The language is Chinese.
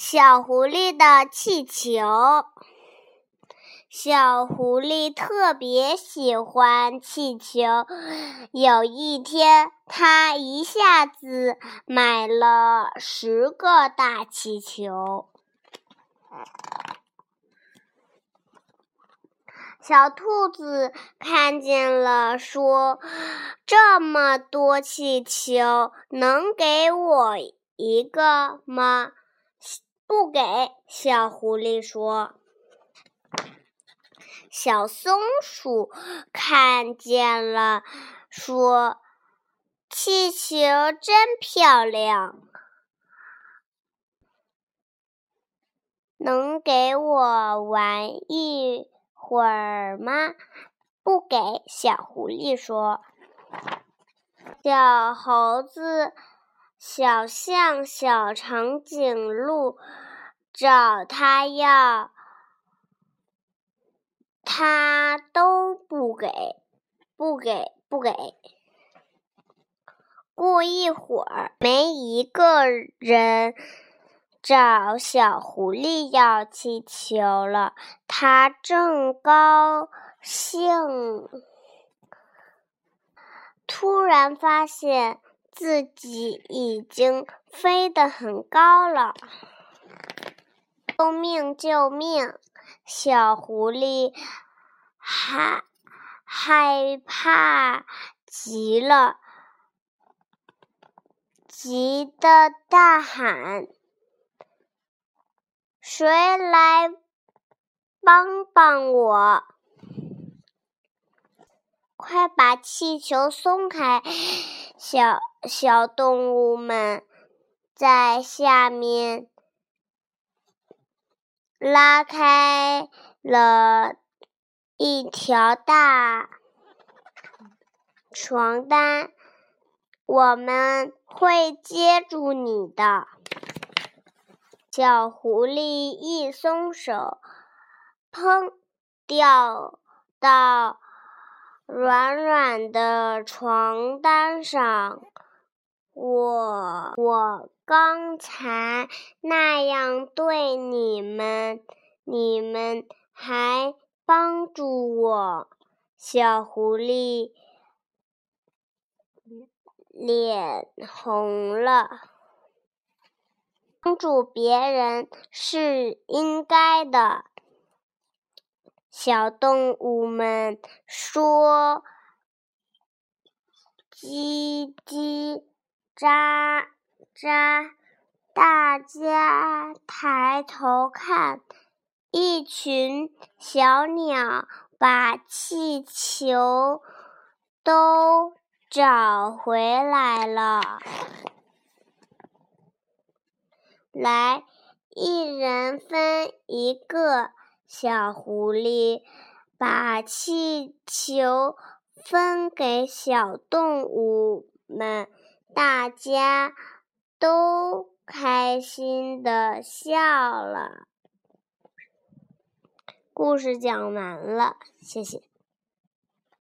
小狐狸的气球。小狐狸特别喜欢气球。有一天，它一下子买了十个大气球。小兔子看见了，说：“这么多气球，能给我一个吗？”不给，小狐狸说。小松鼠看见了，说：“气球真漂亮，能给我玩一会儿吗？”不给，小狐狸说。小猴子。小象、小长颈鹿找他要，他都不给，不给，不给。过一会儿，没一个人找小狐狸要气球了。他正高兴，突然发现。自己已经飞得很高了！救命！救命！小狐狸害害怕极了，急得大喊：“谁来帮帮我？快把气球松开！”小小动物们在下面拉开了一条大床单，我们会接住你的。小狐狸一松手，砰，掉到。软软的床单上，我我刚才那样对你们，你们还帮助我。小狐狸脸红了，帮助别人是应该的。小动物们说：“叽叽喳喳。”大家抬头看，一群小鸟把气球都找回来了。来，一人分一个。小狐狸把气球分给小动物们，大家都开心的笑了。故事讲完了，谢谢。